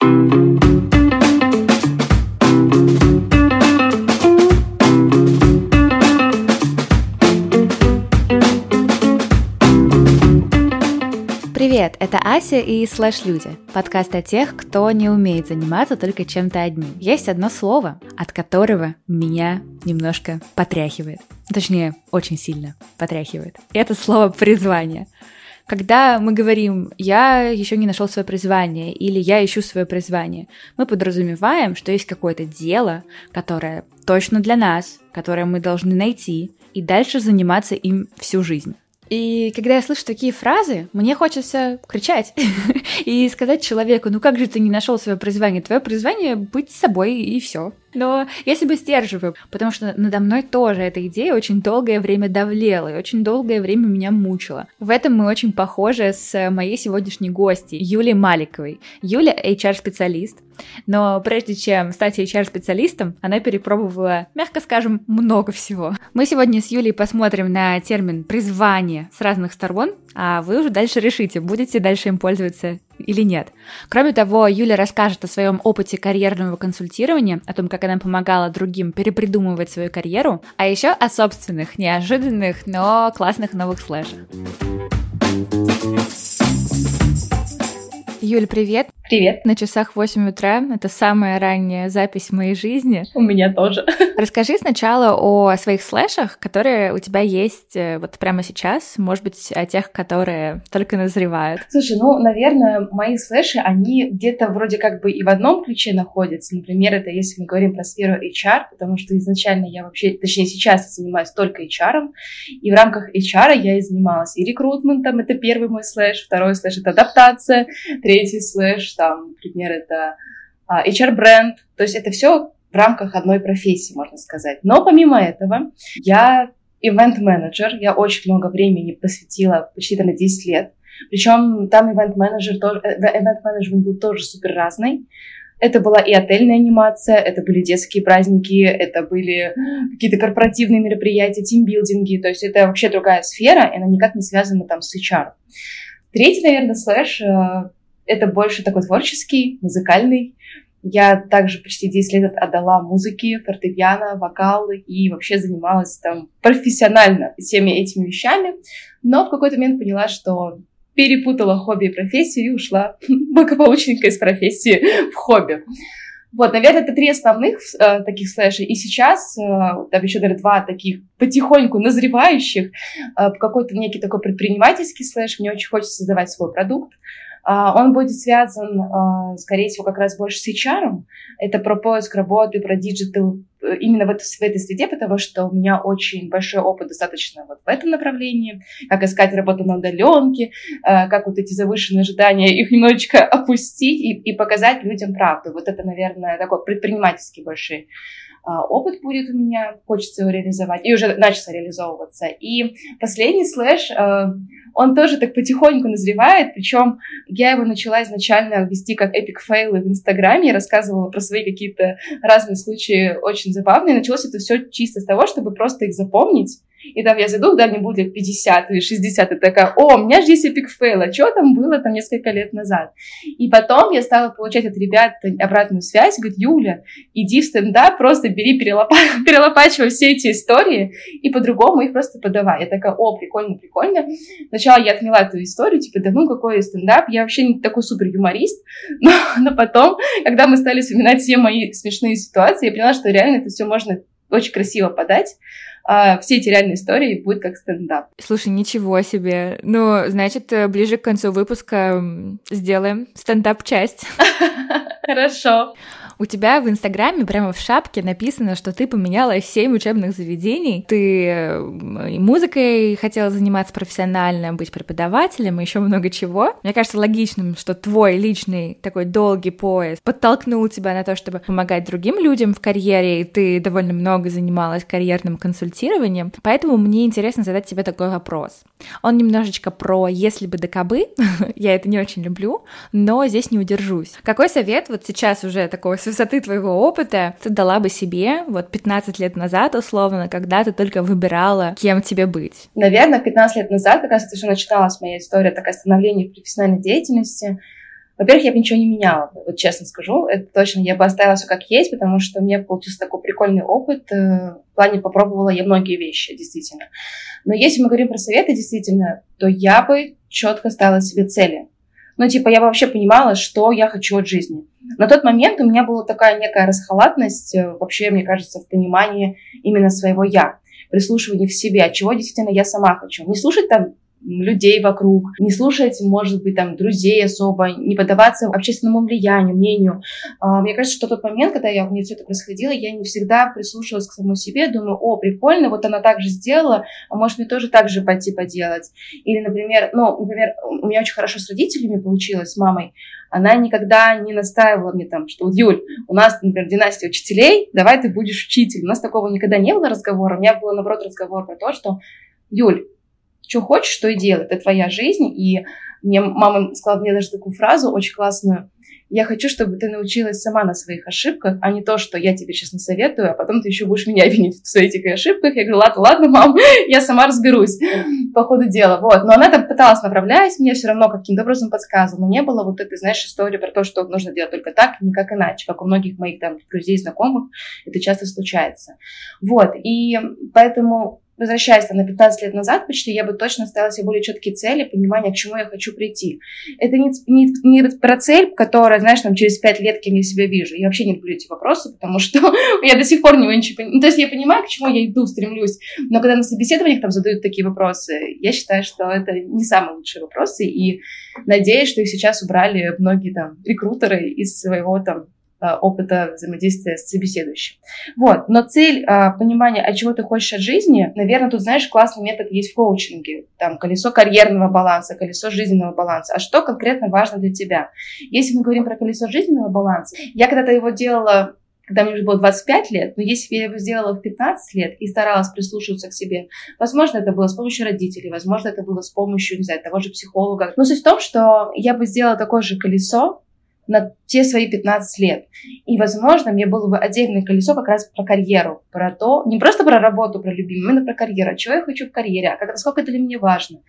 Привет, это Ася и Слэш Люди, подкаст о тех, кто не умеет заниматься только чем-то одним. Есть одно слово, от которого меня немножко потряхивает. Точнее, очень сильно потряхивает. Это слово призвание. Когда мы говорим «я еще не нашел свое призвание» или «я ищу свое призвание», мы подразумеваем, что есть какое-то дело, которое точно для нас, которое мы должны найти, и дальше заниматься им всю жизнь. И когда я слышу такие фразы, мне хочется кричать и сказать человеку, ну как же ты не нашел свое призвание? Твое призвание быть собой и все. Но я себя сдерживаю, потому что надо мной тоже эта идея очень долгое время давлела и очень долгое время меня мучила. В этом мы очень похожи с моей сегодняшней гостьей Юлией Маликовой. Юля HR-специалист, но прежде чем стать HR-специалистом, она перепробовала, мягко скажем, много всего. Мы сегодня с Юлей посмотрим на термин «призвание» с разных сторон, а вы уже дальше решите, будете дальше им пользоваться или нет. Кроме того, Юля расскажет о своем опыте карьерного консультирования, о том, как она помогала другим перепридумывать свою карьеру, а еще о собственных, неожиданных, но классных новых слэшах. Юль, привет! Привет. На часах 8 утра. Это самая ранняя запись в моей жизни. У меня тоже. Расскажи сначала о своих слэшах, которые у тебя есть э, вот прямо сейчас. Может быть, о тех, которые только назревают. Слушай, ну, наверное, мои слэши, они где-то вроде как бы и в одном ключе находятся. Например, это если мы говорим про сферу HR, потому что изначально я вообще, точнее, сейчас я занимаюсь только HR, и в рамках HR я и занималась и рекрутментом, это первый мой слэш, второй слэш — это адаптация, третий слэш там, например, это а, HR-бренд, то есть это все в рамках одной профессии, можно сказать. Но помимо этого, я ивент-менеджер, я очень много времени посвятила, почти на 10 лет. Причем там ивент-менеджер тоже, ивент-менеджмент был тоже супер разный. Это была и отельная анимация, это были детские праздники, это были какие-то корпоративные мероприятия, тимбилдинги. То есть это вообще другая сфера, и она никак не связана там с HR. Третий, наверное, слэш э, это больше такой творческий, музыкальный. Я также почти 10 лет отдала музыке, фортепиано, вокал и вообще занималась там профессионально всеми этими вещами. Но в какой-то момент поняла, что перепутала хобби и профессию и ушла благополучненько из профессии в хобби. Вот, наверное, это три основных э, таких слэша. И сейчас, э, там еще, наверное, два таких потихоньку назревающих, э, какой-то некий такой предпринимательский слэш. Мне очень хочется создавать свой продукт. А, он будет связан, а, скорее всего, как раз больше с HR. Это про поиск работы, про digital э, именно в, этой, в этой среде, потому что у меня очень большой опыт достаточно вот в этом направлении, как искать работу на удаленке, а, как вот эти завышенные ожидания, их немножечко опустить и, и показать людям правду. Вот это, наверное, такой предпринимательский большой опыт будет у меня, хочется его реализовать, и уже начался реализовываться. И последний слэш, он тоже так потихоньку назревает, причем я его начала изначально вести как epic fail ы в Инстаграме, я рассказывала про свои какие-то разные случаи очень забавные, началось это все чисто с того, чтобы просто их запомнить, и там я зайду, да, мне будет лет 50 или 60, и такая, о, у меня же есть epic fail, а что там было там несколько лет назад? И потом я стала получать от ребят обратную связь, говорит, Юля, иди в стендап, просто бери, перелопа... перелопачивай все эти истории, и по-другому их просто подавай. Я такая, о, прикольно, прикольно. Сначала я отмела эту историю, типа, да ну, какой стендап, я вообще не такой супер юморист, но, но потом, когда мы стали вспоминать все мои смешные ситуации, я поняла, что реально это все можно очень красиво подать а, все эти реальные истории будет как стендап. Слушай, ничего себе. Ну, значит, э, ближе к концу выпуска сделаем стендап-часть. Хорошо. У тебя в Инстаграме прямо в шапке написано, что ты поменяла 7 учебных заведений. Ты и музыкой хотела заниматься профессионально, быть преподавателем и еще много чего. Мне кажется логичным, что твой личный такой долгий поезд подтолкнул тебя на то, чтобы помогать другим людям в карьере, и ты довольно много занималась карьерным консультированием. Поэтому мне интересно задать тебе такой вопрос. Он немножечко про «если бы да кабы», я это не очень люблю, но здесь не удержусь. Какой совет вот сейчас уже такого высоты твоего опыта ты дала бы себе вот 15 лет назад, условно, когда ты только выбирала, кем тебе быть? Наверное, 15 лет назад, как раз это уже начиналась моя история, такая становление в профессиональной деятельности, Во-первых, я бы ничего не меняла, вот честно скажу, это точно, я бы оставила все как есть, потому что у меня получился такой прикольный опыт, э, в плане попробовала я многие вещи, действительно. Но если мы говорим про советы, действительно, то я бы четко ставила себе цели. Ну, типа, я вообще понимала, что я хочу от жизни. На тот момент у меня была такая некая расхалатность, э, вообще, мне кажется, в понимании именно своего «я», прислушивание к себе, чего действительно я сама хочу. Не слушать там людей вокруг, не слушать, может быть, там, друзей особо, не поддаваться общественному влиянию, мнению. А, мне кажется, что тот момент, когда я, у меня все это происходило, я не всегда прислушивалась к самому себе, думаю, о, прикольно, вот она так же сделала, а может мне тоже так же пойти поделать. Или, например, ну, например, у меня очень хорошо с родителями получилось, с мамой, она никогда не настаивала мне там, что Юль, у нас, например, династия учителей, давай ты будешь учитель. У нас такого никогда не было разговора. У меня был, наоборот, разговор про то, что, Юль, что хочешь, что и делай, это твоя жизнь. И мне мама сказала мне даже такую фразу очень классную. Я хочу, чтобы ты научилась сама на своих ошибках, а не то, что я тебе сейчас насоветую, а потом ты еще будешь меня винить в своих этих ошибках. Я говорю, ладно, ладно, мам, я сама разберусь по ходу дела. Вот. Но она там пыталась направлять меня, все равно каким-то образом подсказывала. Не было вот этой, знаешь, истории про то, что нужно делать только так, никак иначе, как у многих моих там друзей, знакомых, это часто случается. Вот. И поэтому возвращаясь там, на 15 лет назад почти, я бы точно ставила себе более четкие цели, понимание, к чему я хочу прийти. Это не, не, не про цель, которая, знаешь, там, через 5 лет, кем я себя вижу. Я вообще не люблю эти вопросы, потому что я до сих пор не ничего понимаю. Ну, то есть я понимаю, к чему я иду, стремлюсь, но когда на собеседованиях там задают такие вопросы, я считаю, что это не самые лучшие вопросы, и надеюсь, что их сейчас убрали многие там рекрутеры из своего там опыта взаимодействия с собеседующим. Вот. Но цель а, понимания, от чего ты хочешь от жизни, наверное, тут, знаешь, классный метод есть в коучинге. Там колесо карьерного баланса, колесо жизненного баланса. А что конкретно важно для тебя? Если мы говорим про колесо жизненного баланса, я когда-то его делала когда мне уже было 25 лет, но если бы я его сделала в 15 лет и старалась прислушиваться к себе, возможно, это было с помощью родителей, возможно, это было с помощью, не знаю, того же психолога. Но суть в том, что я бы сделала такое же колесо, на те свои 15 лет. И, возможно, мне было бы отдельное колесо как раз про карьеру, про то, не просто про работу, про любимую, именно про карьеру, чего я хочу в карьере, а как, насколько это для меня важно.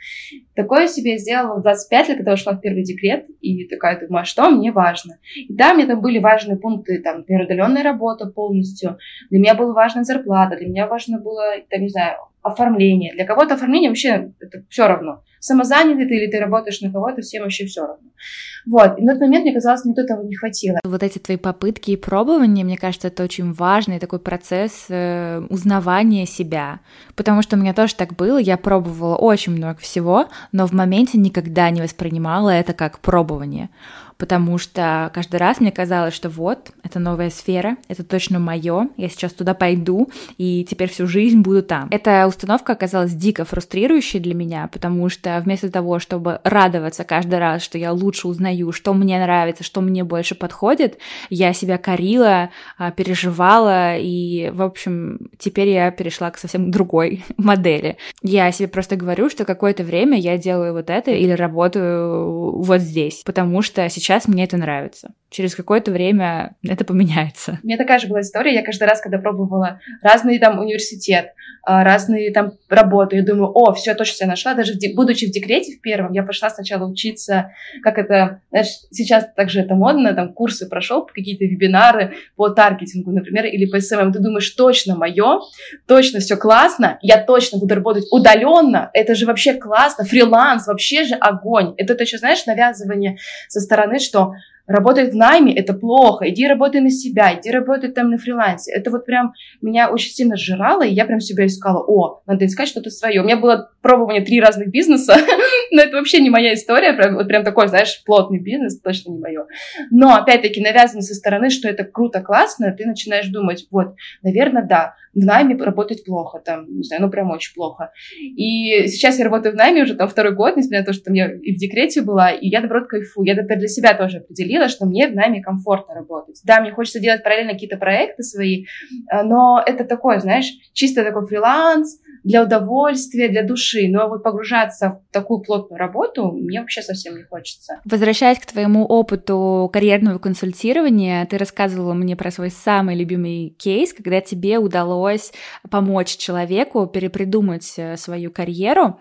Такое себе сделала в 25 лет, когда ушла в первый декрет, и такая думаю, а что мне важно? И да, мне там были важные пункты, там, например, работа полностью, для меня была важна зарплата, для меня важно было, там, не знаю, оформление. Для кого-то оформление вообще это все равно. Самозанятый ты или ты работаешь на кого-то, всем вообще все равно. Вот. И на тот момент мне казалось, мне этого не хватило. Вот эти твои попытки и пробования, мне кажется, это очень важный такой процесс э, узнавания себя. Потому что у меня тоже так было, я пробовала очень много всего, но в моменте никогда не воспринимала это как пробование потому что каждый раз мне казалось, что вот, это новая сфера, это точно мое, я сейчас туда пойду, и теперь всю жизнь буду там. Эта установка оказалась дико фрустрирующей для меня, потому что вместо того, чтобы радоваться каждый раз, что я лучше узнаю, что мне нравится, что мне больше подходит, я себя корила, а, переживала, и, в общем, теперь я перешла к совсем другой модели. Я себе просто говорю, что какое-то время я делаю вот это или работаю вот здесь, потому что сейчас сейчас мне это нравится. Через какое-то время это поменяется. У меня такая же была история. Я каждый раз, когда пробовала разный там университет, а, разные там работы, я думаю, о, все, точно себя нашла. Даже в де- будучи в декрете в первом, я пошла сначала учиться, как это, знаешь, сейчас также это модно, там курсы прошел, какие-то вебинары по таргетингу, например, или по SMM. Ты думаешь, точно мое, точно все классно, я точно буду работать удаленно, это же вообще классно, фриланс, вообще же огонь. Это ты еще, знаешь, навязывание со стороны, что работать в найме – это плохо, иди работай на себя, иди работай там на фрилансе. Это вот прям меня очень сильно сжирало, и я прям себя искала, о, надо искать что-то свое. У меня было пробование три разных бизнеса, но это вообще не моя история, прям, вот прям такой, знаешь, плотный бизнес, точно не мое. Но, опять-таки, навязано со стороны, что это круто, классно, ты начинаешь думать, вот, наверное, да, в найме работать плохо, там, не знаю, ну, прям очень плохо. И сейчас я работаю в найме уже там второй год, несмотря на то, что там я и в декрете была, и я, наоборот, кайфую. Я теперь для себя тоже определила, что мне в найме комфортно работать. Да, мне хочется делать параллельно какие-то проекты свои, э, но это такое, знаешь, чисто такой фриланс, для удовольствия, для души. Но вот погружаться в такую плотную работу мне вообще совсем не хочется. Возвращаясь к твоему опыту карьерного консультирования, ты рассказывала мне про свой самый любимый кейс, когда тебе удалось помочь человеку перепридумать э, свою карьеру.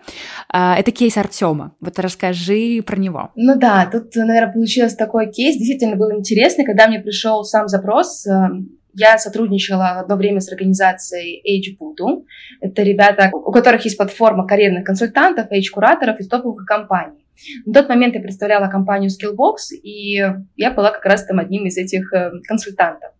А, это кейс Артема. Вот расскажи про него. Ну да, тут, наверное, получился такой кейс. Действительно был интересный, когда мне пришел сам запрос эм, я сотрудничала одно время с организацией Age Voodoo. Это ребята, у которых есть платформа карьерных консультантов, age-кураторов из топовых компаний. На тот момент я представляла компанию Skillbox, и я была как раз там одним из этих э, консультантов.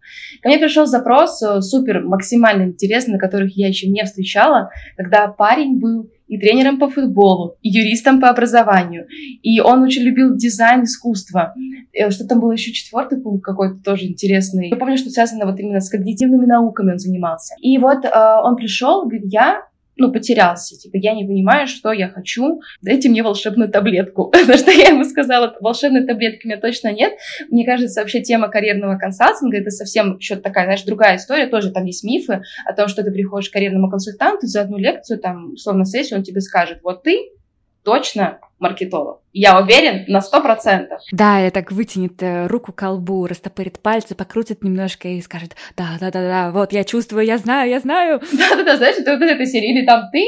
Ко мне пришел запрос э, супер максимально интересный, которых я еще не встречала, когда парень был и тренером по футболу, и юристом по образованию. И он очень любил дизайн, искусство. Э, что там было еще четвертый пункт какой-то тоже интересный. Я помню, что связано вот именно с когнитивными науками он занимался. И вот э, он пришел, говорит, я ну, потерялся. Типа, я не понимаю, что я хочу. Дайте мне волшебную таблетку. Потому что я ему сказала, волшебной таблетки у меня точно нет. Мне кажется, вообще тема карьерного консалтинга это совсем еще такая, знаешь, другая история. Тоже там есть мифы о том, что ты приходишь к карьерному консультанту за одну лекцию, там, условно, сессию, он тебе скажет, вот ты точно маркетолог. Я уверен на сто процентов. Да, и так вытянет э, руку к колбу, растопырит пальцы, покрутит немножко и скажет, да-да-да-да, вот я чувствую, я знаю, я знаю. Да-да-да, знаешь, это вот эта серия, или там ты,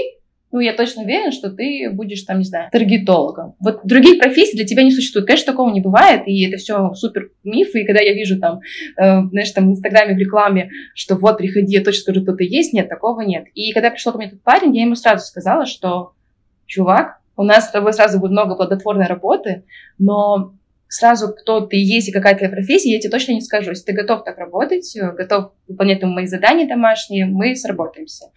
ну, я точно уверен, что ты будешь там, не знаю, таргетологом. Вот других профессий для тебя не существует. Конечно, такого не бывает, и это все супер мифы. И когда я вижу там, э, знаешь, там в Инстаграме, в рекламе, что вот, приходи, я точно скажу, кто ты есть, нет, такого нет. И когда пришел ко мне этот парень, я ему сразу сказала, что, чувак, у нас с тобой сразу будет много плодотворной работы, но сразу кто ты есть и какая твоя профессия, я тебе точно не скажу. Если ты готов так работать, э, готов выполнять мои задания домашние, мы сработаемся.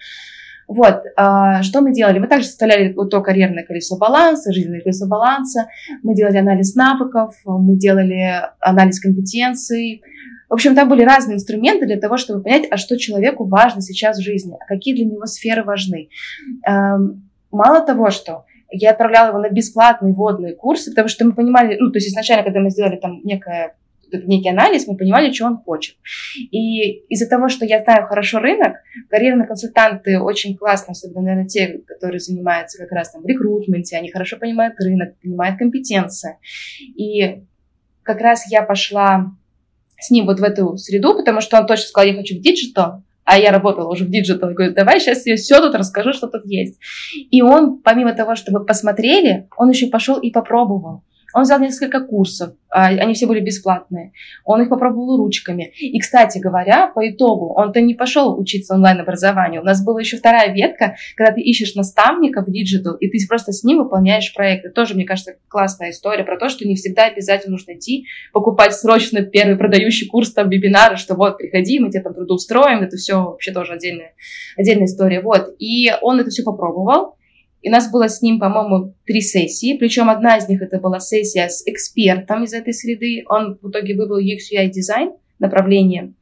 Вот, а, что мы делали? Мы также составляли вот то карьерное колесо баланса, жизненное колесо баланса, мы делали анализ навыков, мы делали анализ компетенций. В общем, там были разные инструменты для того, чтобы понять, а что человеку важно сейчас в жизни, а какие для него сферы важны. Эм, мало того, что я отправляла его на бесплатные водные курсы, потому что мы понимали, ну, то есть изначально, когда мы сделали там некое некий анализ, мы понимали, что он хочет. И из-за того, что я знаю хорошо рынок, карьерные консультанты очень классно, особенно, наверное, те, которые занимаются как раз там рекрутменте, они хорошо понимают рынок, понимают компетенции. И как раз я пошла с ним вот в эту среду, потому что он точно сказал, я хочу в digital, а я работала уже в digital, говорю, давай сейчас я все тут расскажу, что тут есть. И он, помимо того, чтобы посмотрели, он еще пошел и попробовал. Он взял несколько курсов, а, они все были бесплатные. Он их попробовал ручками. И, кстати говоря, по итогу он-то не пошел учиться онлайн-образованию. У нас была еще вторая ветка, когда ты ищешь наставника в digital, и ты просто с ним выполняешь проекты. Тоже, мне кажется, классная история про то, что не всегда обязательно нужно идти покупать срочно первый продающий курс, там, вебинары, что вот, приходи, мы тебя там трудоустроим. Это все вообще тоже отдельная, отдельная история. Вот. И он это все попробовал. И нас было с ним, по-моему, три сессии, причем одна из них это была сессия с экспертом из этой среды. Он в итоге выбрал UX UI дизайн направление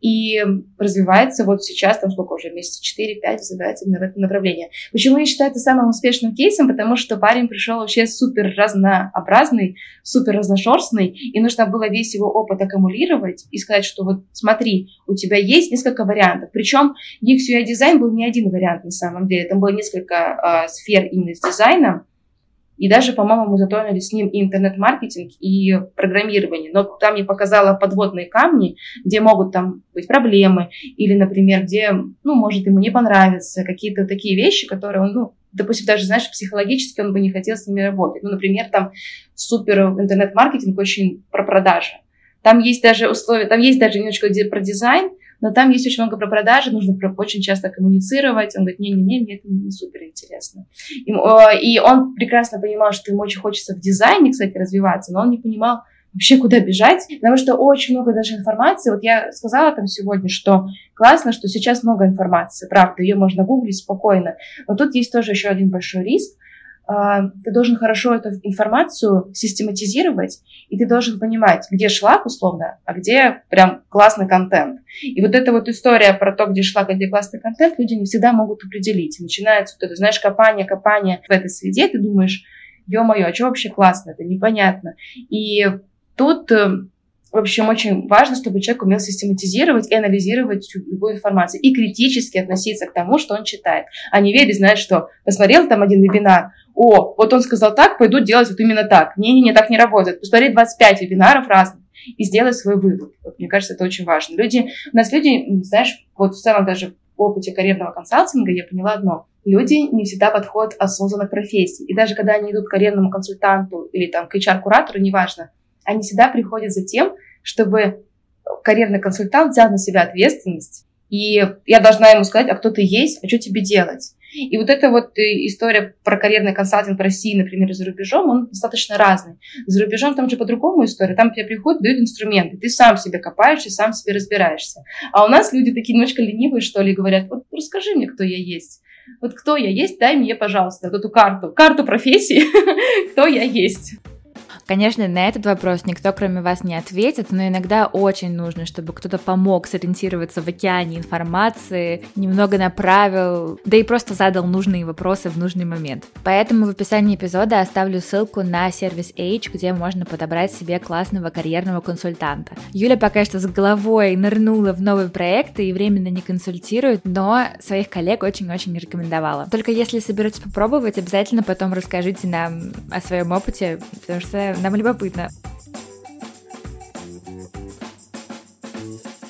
и развивается вот сейчас, там сколько уже, месяца 4-5 развивается именно в этом направлении. Почему я считаю это самым успешным кейсом? Потому что парень пришел вообще супер разнообразный, супер разношерстный, и нужно было весь его опыт аккумулировать и сказать, что вот смотри, у тебя есть несколько вариантов. Причем UX UI дизайн был не один вариант на самом деле, там было несколько э, сфер именно с дизайном, и даже, по-моему, мы затронули с ним и интернет-маркетинг, и программирование. Но там я показала подводные камни, где могут там быть проблемы, или, например, где, ну, может, ему не понравится, какие-то такие вещи, которые он, ну, допустим, даже, знаешь, психологически он бы не хотел с ними работать. Ну, например, там супер интернет-маркетинг очень про продажи. Там есть даже условия, там есть даже немножко про дизайн, но там есть очень много про продажи, нужно очень часто коммуницировать. Он говорит, не-не-не, мне это не супер интересно. И, и он прекрасно понимал, что ему очень хочется в дизайне, кстати, развиваться, но он не понимал, вообще куда бежать, потому что очень много даже информации. Вот я сказала там сегодня, что классно, что сейчас много информации, правда, ее можно гуглить спокойно, но тут есть тоже еще один большой риск, ты должен хорошо эту информацию систематизировать, и ты должен понимать, где шлак условно, а где прям классный контент. И вот эта вот история про то, где шлак, а где классный контент, люди не всегда могут определить. начинается вот это, знаешь, копание, копание в этой среде, ты думаешь, ё-моё, а что вообще классно, это непонятно. И тут э, В общем, очень важно, чтобы человек умел систематизировать и анализировать любую информацию и критически относиться к тому, что он читает, а не верить, знать, что посмотрел там один вебинар, о, вот он сказал так, пойду делать вот именно так. Не-не-не, так не работает. Посмотри 25 вебинаров разных и сделай свой вывод. Вот, мне кажется, это очень важно. Люди, у нас люди, знаешь, вот в целом даже в опыте карьерного консалтинга я поняла одно. Люди не всегда подходят осознанно к профессии. И даже когда они идут к карьерному консультанту или там к HR-куратору, неважно, они всегда приходят за тем, чтобы карьерный консультант взял на себя ответственность, и я должна ему сказать, а кто ты есть, а что тебе делать. И вот эта вот э, история про карьерный консалтинг в России, например, за рубежом, он достаточно разный. За рубежом там же по-другому история. Там тебе приходят, дают инструменты, ты сам себе копаешь и сам себе разбираешься. А у нас люди такие немножко ленивые, что ли, говорят, вот расскажи мне, кто я есть. Вот кто я есть, дай мне, пожалуйста, вот эту карту, карту профессии, кто я есть. Конечно, на этот вопрос никто, кроме вас, не ответит, но иногда очень нужно, чтобы кто-то помог сориентироваться в океане информации, немного направил, да и просто задал нужные вопросы в нужный момент. Поэтому в описании эпизода оставлю ссылку на сервис H, где можно подобрать себе классного карьерного консультанта. Юля пока что с головой нырнула в новые проекты и временно не консультирует, но своих коллег очень-очень рекомендовала. Только если соберетесь попробовать, обязательно потом расскажите нам о своем опыте, потому что нам любопытно.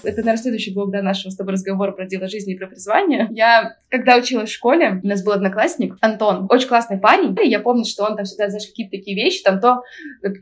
это, наверное, следующий блок да, нашего с тобой разговора про дело жизни и про призвание. Я, когда училась в школе, у нас был одноклассник, Антон, очень классный парень, и я помню, что он там всегда, знаешь, какие-то такие вещи, там то,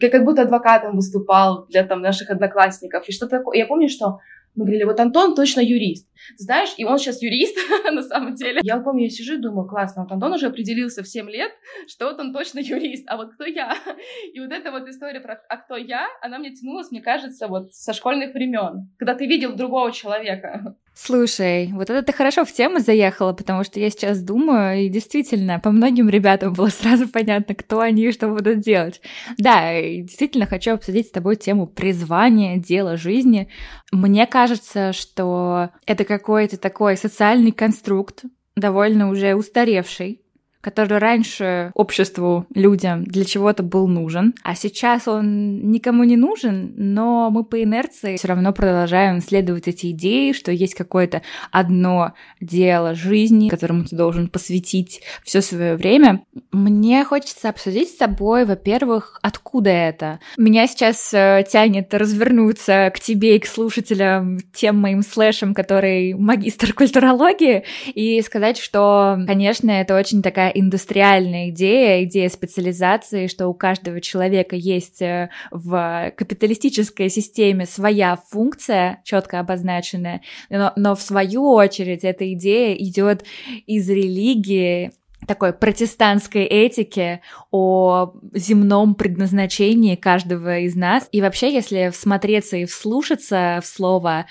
как будто адвокатом выступал для там наших одноклассников, и что-то такое. Я помню, что мы говорили, вот Антон точно юрист. знаешь, и он сейчас юрист на самом деле. Я помню, я сижу и думаю, классно, вот Антон уже определился в 7 лет, что вот он точно юрист, а вот кто я? И вот эта вот история про «а кто я», она мне тянулась, мне кажется, вот со школьных времен, когда ты видел другого человека. Слушай, вот это ты хорошо в тему заехала, потому что я сейчас думаю, и действительно, по многим ребятам было сразу понятно, кто они и что будут делать. Да, действительно хочу обсудить с тобой тему призвания, дела жизни. Мне кажется, что это какой-то такой социальный конструкт, довольно уже устаревший, который раньше обществу, людям для чего-то был нужен, а сейчас он никому не нужен, но мы по инерции все равно продолжаем исследовать эти идеи, что есть какое-то одно дело жизни, которому ты должен посвятить все свое время. Мне хочется обсудить с тобой, во-первых, откуда это. Меня сейчас э, тянет развернуться к тебе и к слушателям, тем моим слэшам, который магистр культурологии, и сказать, что, конечно, это очень такая индустриальная идея, идея специализации, что у каждого человека есть э, в капиталистической системе своя функция, четко обозначенная, но, но в свою очередь эта идея идет из религии, такой протестантской этики о земном предназначении каждого из нас. И вообще, если всмотреться и вслушаться в слово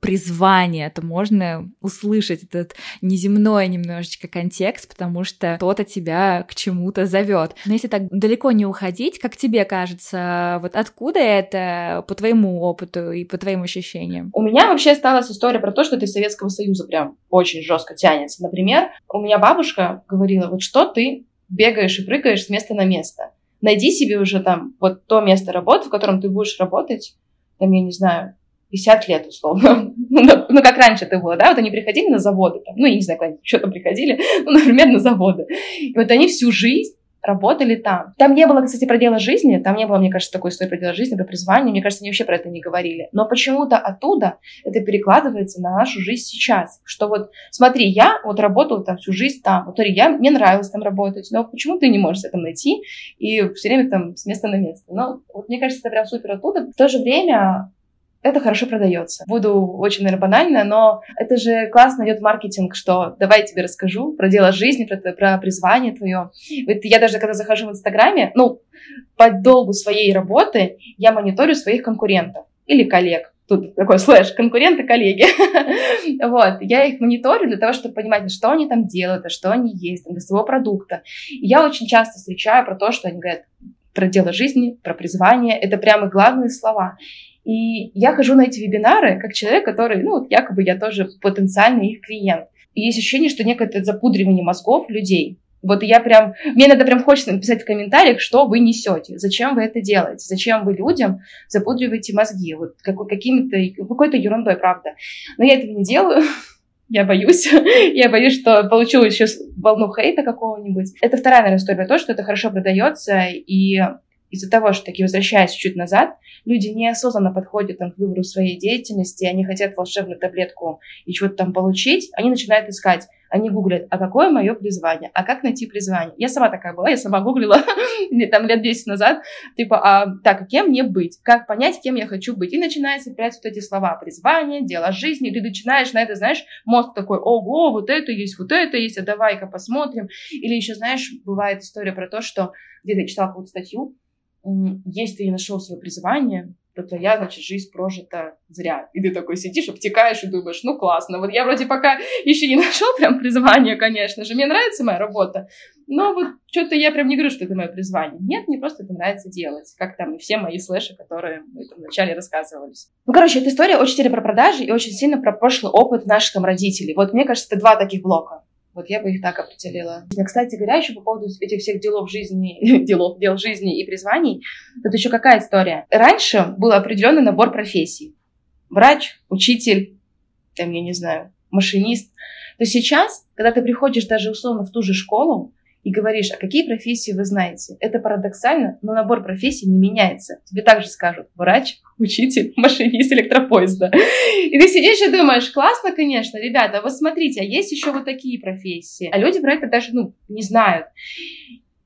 призвание, то можно услышать этот неземной немножечко контекст, потому что кто-то тебя к чему-то зовет. Но если так далеко не уходить, как тебе кажется, вот откуда это по твоему опыту и по твоим ощущениям? У меня вообще осталась история про то, что ты из Советского Союза прям очень жестко тянется. Например, у меня бабушка говорила, вот что ты бегаешь и прыгаешь с места на место. Найди себе уже там вот то место работы, в котором ты будешь работать, там, я не знаю, 50 лет, условно. Ну, ну, как раньше это было, да, вот они приходили на заводы, там, ну, я не знаю, куда что там приходили, ну, например, на заводы. И вот они всю жизнь работали там. Там не было, кстати, продела жизни, там не было, мне кажется, такой истории продела жизни, про призвание, мне кажется, они вообще про это не говорили. Но почему-то оттуда это перекладывается на нашу жизнь сейчас, что вот, смотри, я вот работала там всю жизнь там, вот я, мне нравилось там работать, но почему ты не можешь это найти и все время там с места на место? Ну, вот мне кажется, это прям супер оттуда. В то же время это хорошо продается. Буду очень, наверное, банально, но это же классно идет маркетинг, что давай я тебе расскажу про дело жизни, про, про призвание твое. Вот я даже когда захожу в Инстаграме, ну, по долгу своей работы я мониторю своих конкурентов или коллег. Тут такой слэш, конкуренты, коллеги. вот, я их мониторю для того, чтобы понимать, что они там делают, а что они есть, там, для своего продукта. И я очень часто встречаю про то, что они говорят про дело жизни, про призвание. Это прямо главные слова. И я хожу на эти вебинары как человек, который, ну, вот якобы я тоже потенциальный их клиент. И есть ощущение, что некое запудривание мозгов людей Вот я прям, мне надо прям хочется написать в комментариях, что вы несете, зачем вы это делаете, зачем вы людям запудриваете мозги, вот какой, какими-то, какой-то ерундой, правда. Но я этого не делаю, я боюсь. я боюсь, что получу еще волну хейта какого-нибудь. Это вторая, наверное, история то, что это хорошо продается, и из-за того, что, таки возвращаясь чуть назад, люди неосознанно подходят там, к выбору своей деятельности, они хотят волшебную таблетку и чего-то там получить, они начинают искать, они гуглят, а какое мое призвание, а как найти призвание. Я сама такая была, я сама гуглила там лет 10 назад, типа, а, так, а кем мне быть, как понять, кем я хочу быть. И начинается появляться вот эти слова, призвание, дело жизни, ты начинаешь на это, знаешь, мозг такой, ого, вот это есть, вот это есть, а давай-ка посмотрим. Или еще, знаешь, бывает история про то, что где-то читала какую-то статью, если ты не нашел свое призвание, то твоя, значит, жизнь прожита зря. И ты такой сидишь, обтекаешь и думаешь, ну классно, вот я вроде пока еще не нашел прям призвание, конечно же, мне нравится моя работа, но вот что-то я прям не говорю, что это мое призвание. Нет, мне просто это нравится делать, как там и все мои слэши, которые мы там вначале рассказывались. Ну, короче, эта история очень сильно про продажи и очень сильно про прошлый опыт наших там родителей. Вот мне кажется, это два таких блока. Вот я бы их так определила. Кстати говоря, еще по поводу этих всех делов жизни, делов, дел жизни и призваний, тут еще какая история. Раньше был определенный набор профессий. Врач, учитель, там, я не знаю, машинист. То сейчас, когда ты приходишь даже условно в ту же школу, и говоришь, а какие профессии вы знаете. Это парадоксально, но набор профессий не меняется. Тебе также скажут врач, учитель, машинист электропоезда. И ты сидишь и думаешь, классно, конечно, ребята, вот смотрите, а есть еще вот такие профессии. А люди про это даже, ну, не знают.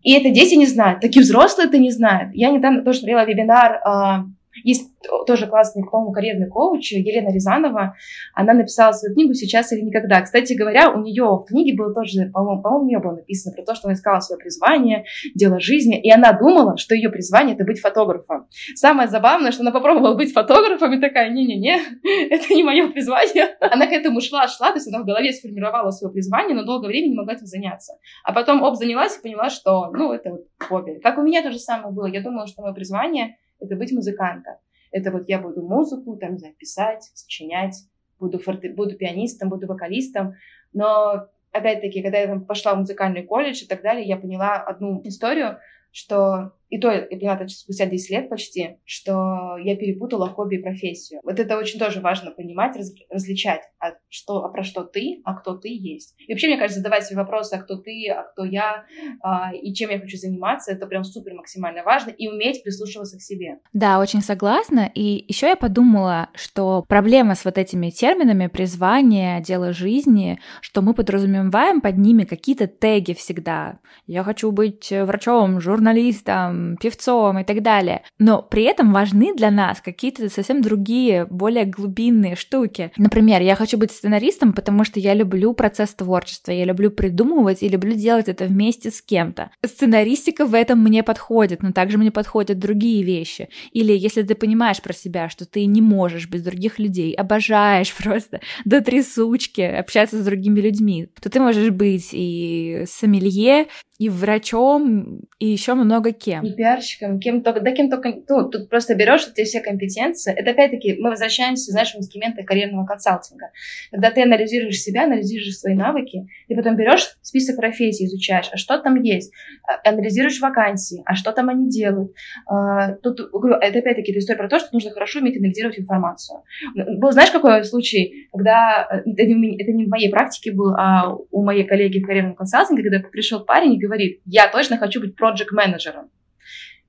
И это дети не знают, такие взрослые это не знают. Я недавно тоже смотрела вебинар а, есть тоже классный, по-моему, карьерный коуч Елена Рязанова. Она написала свою книгу «Сейчас или никогда». Кстати говоря, у нее в книге было тоже, по-моему, по-моему, у нее было написано про то, что она искала свое призвание, дело жизни, и она думала, что ее призвание — это быть фотографом. Самое забавное, что она попробовала быть фотографом и такая, не-не-не, это не мое призвание. Она к этому шла, шла, то есть она в голове сформировала свое призвание, но долгое время не могла этим заняться. А потом, оп, занялась и поняла, что, ну, это вот хобби. Как у меня то же самое было. Я думала, что мое призвание — это быть музыкантом. Это вот я буду музыку, там, не писать, сочинять, буду, форте... буду пианистом, буду вокалистом. Но, опять-таки, когда я там пошла в музыкальный колледж и так далее, я поняла одну историю, что и то я поняла спустя 10 лет почти, что я перепутала хобби и профессию. Вот это очень тоже важно понимать, раз, различать, а, что, а про что ты, а кто ты есть. И вообще, мне кажется, задавать себе вопросы, а кто ты, а кто я, а, и чем я хочу заниматься, это прям супер максимально важно, и уметь прислушиваться к себе. Да, очень согласна. И еще я подумала, что проблема с вот этими терминами призвание, дело жизни, что мы подразумеваем под ними какие-то теги всегда. Я хочу быть врачом, журналистом, певцом и так далее. Но при этом важны для нас какие-то совсем другие, более глубинные штуки. Например, я хочу быть сценаристом, потому что я люблю процесс творчества, я люблю придумывать и люблю делать это вместе с кем-то. Сценаристика в этом мне подходит, но также мне подходят другие вещи. Или если ты понимаешь про себя, что ты не можешь без других людей, обожаешь просто до трясучки общаться с другими людьми, то ты можешь быть и сомелье, и врачом, и еще много кем. И пиарщиком, кем только, да кем только, ну, тут просто берешь эти все компетенции. Это опять-таки, мы возвращаемся, знаешь, в инструменты карьерного консалтинга. Когда ты анализируешь себя, анализируешь свои навыки, ты потом берешь список профессий, изучаешь, а что там есть, а, анализируешь вакансии, а что там они делают. А, тут, говорю, это опять-таки история про то, что нужно хорошо уметь анализировать информацию. Был, знаешь, какой случай, когда, э, это не в моей практике был, а у моей коллеги в карьерном консалтинге, когда пришел парень и говорит, говорит, я точно хочу быть проект-менеджером.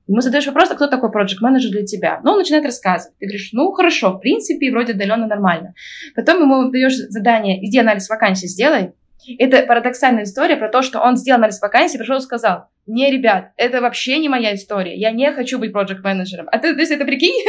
Ему задаешь вопрос, а кто такой проект-менеджер для тебя? Ну, он начинает рассказывать. Ты говоришь, ну, хорошо, в принципе, вроде отдаленно нормально. Потом ему даешь задание, иди анализ вакансий сделай. Это парадоксальная история про то, что он сделал анализ вакансий, пришел и сказал, не, ребят, это вообще не моя история, я не хочу быть проект-менеджером. А ты, то есть это прикинь,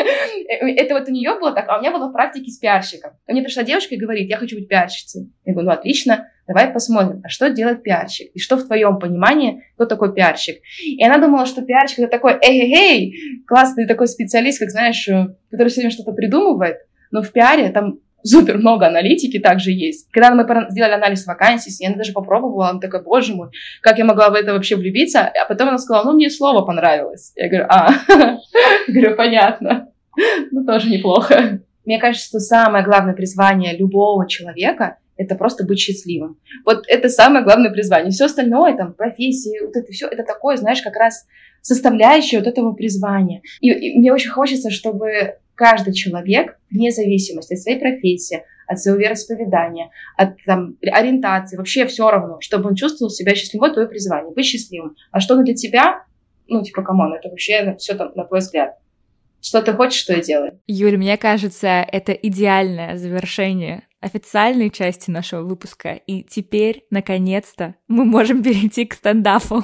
это вот у нее было так, а у меня было в практике с пиарщиком. Ко мне пришла девушка и говорит, я хочу быть пиарщицей. Я говорю, ну отлично, давай посмотрим, а что делает пиарщик? И что в твоем понимании, кто такой пиарщик? И она думала, что пиарщик это такой, эй-эй-эй, классный такой специалист, как знаешь, э, который все время что-то придумывает, но в пиаре там супер много аналитики также есть. Когда мы сделали анализ вакансий, я даже попробовала, она такая, боже мой, как я могла в это вообще влюбиться? А потом она сказала, ну, мне слово понравилось. Я говорю, а, говорю, понятно. Ну, тоже неплохо. Мне кажется, что самое главное призвание любого человека это просто быть счастливым. Вот это самое главное призвание. Все остальное, там, профессии, вот это все, это такое, знаешь, как раз составляющая вот этого призвания. И, и мне очень хочется, чтобы каждый человек, вне зависимости от своей профессии, от своего вероисповедания, от там, ориентации, вообще все равно, чтобы он чувствовал себя счастливым. Вот твое призвание, быть счастливым. А что для тебя? Ну, типа, come on, это вообще все там, на твой взгляд. Что ты хочешь, что я делаю. Юль, мне кажется, это идеальное завершение официальной части нашего выпуска. И теперь, наконец-то, мы можем перейти к стендапу.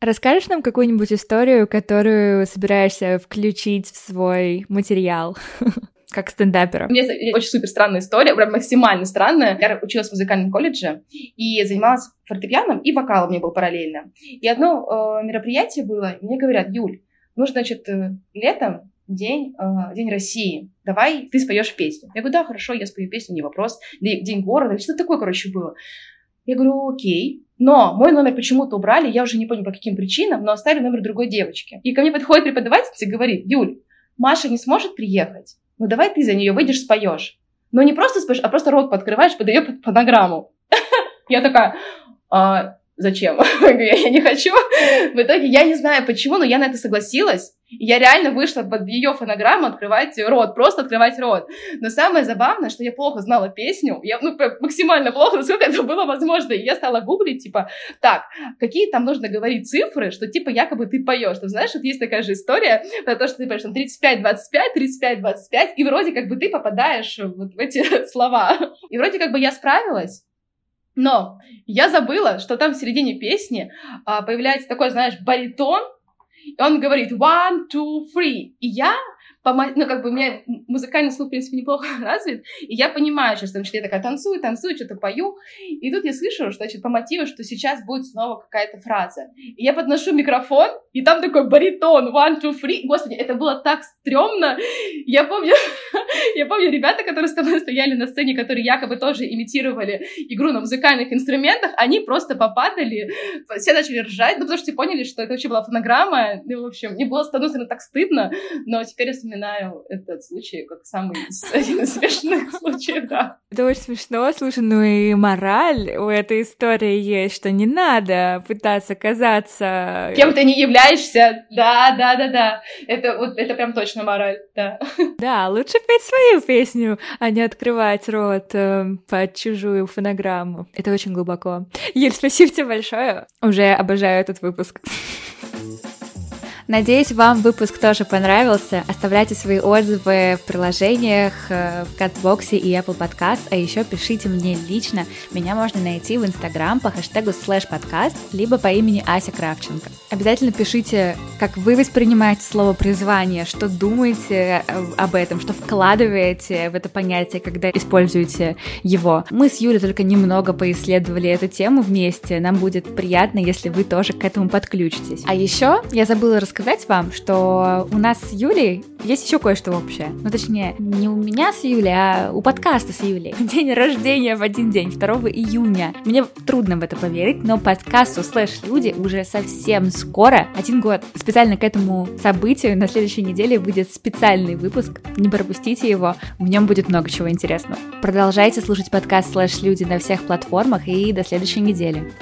Расскажешь нам какую-нибудь историю, которую собираешься включить в свой материал? как стендапера. У меня очень супер странная история, прям максимально странная. Я училась в музыкальном колледже и занималась фортепианом, и вокалом меня был параллельно. И одно э, мероприятие было, мне говорят, Юль, ну, значит, э, летом день, э, день России, давай ты споешь песню. Я говорю, да, хорошо, я спою песню, не вопрос. День города, что такое, короче, было. Я говорю, окей. Но мой номер почему-то убрали, я уже не помню по каким причинам, но оставили номер другой девочки. И ко мне подходит преподавательница и говорит, Юль, Маша не сможет приехать, ну давай ты за нее выйдешь, споешь. Но не просто споешь, а просто рот подкрываешь под ее фонограмму. Я такая, «А, зачем? я не хочу. В итоге я не знаю почему, но я на это согласилась. Я реально вышла под ее фонограмму открывать рот, просто открывать рот. Но самое забавное, что я плохо знала песню, я ну, максимально плохо, насколько это было возможно. И я стала гуглить, типа, так, какие там нужно говорить цифры, что типа якобы ты поешь. Ты знаешь, вот есть такая же история про то, что ты поешь там 35-25, 35-25, и вроде как бы ты попадаешь вот в эти слова. И вроде как бы я справилась, но я забыла, что там в середине песни а, появляется такой, знаешь, баритон, и он говорит one, two, three. И я ну, как бы у меня музыкальный слух, в принципе, неплохо развит, и я понимаю, что, значит, я такая танцую, танцую, что-то пою, и тут я слышу, что, значит, по мотиву, что сейчас будет снова какая-то фраза. И я подношу микрофон, и там такой баритон, one, two, three. Господи, это было так стрёмно. Я помню, я помню ребята, которые с тобой стояли на сцене, которые якобы тоже имитировали игру на музыкальных инструментах, они просто попадали, все начали ржать, ну, потому что все поняли, что это вообще была фонограмма, ну, в общем, мне было, с так стыдно, но теперь я вспоминаю этот случай как самый один из смешных случаев, да. Это очень смешно, слушай, ну и мораль у этой истории есть, что не надо пытаться казаться... Кем ты не являешься, да, да, да, да. Это вот это прям точно мораль, да. Да, лучше петь свою песню, а не открывать рот э, под чужую фонограмму. Это очень глубоко. Юль, спасибо тебе большое. Уже обожаю этот выпуск. Надеюсь, вам выпуск тоже понравился. Оставляйте свои отзывы в приложениях, э, в Кастбоксе и Apple Podcast, а еще пишите мне лично. Меня можно найти в Instagram по хэштегу слэш подкаст, либо по имени Ася Кравченко. Обязательно пишите, как вы воспринимаете слово призвание, что думаете э, об этом, что вкладываете в это понятие, когда используете его. Мы с Юлей только немного поисследовали эту тему вместе. Нам будет приятно, если вы тоже к этому подключитесь. А еще я забыла рассказать сказать вам, что у нас с Юлей есть еще кое-что общее. Ну, точнее, не у меня с Юлей, а у подкаста с Юлей. День рождения в один день, 2 июня. Мне трудно в это поверить, но подкасту слэш люди уже совсем скоро, один год. Специально к этому событию на следующей неделе выйдет специальный выпуск. Не пропустите его, в нем будет много чего интересного. Продолжайте слушать подкаст слэш люди на всех платформах и до следующей недели.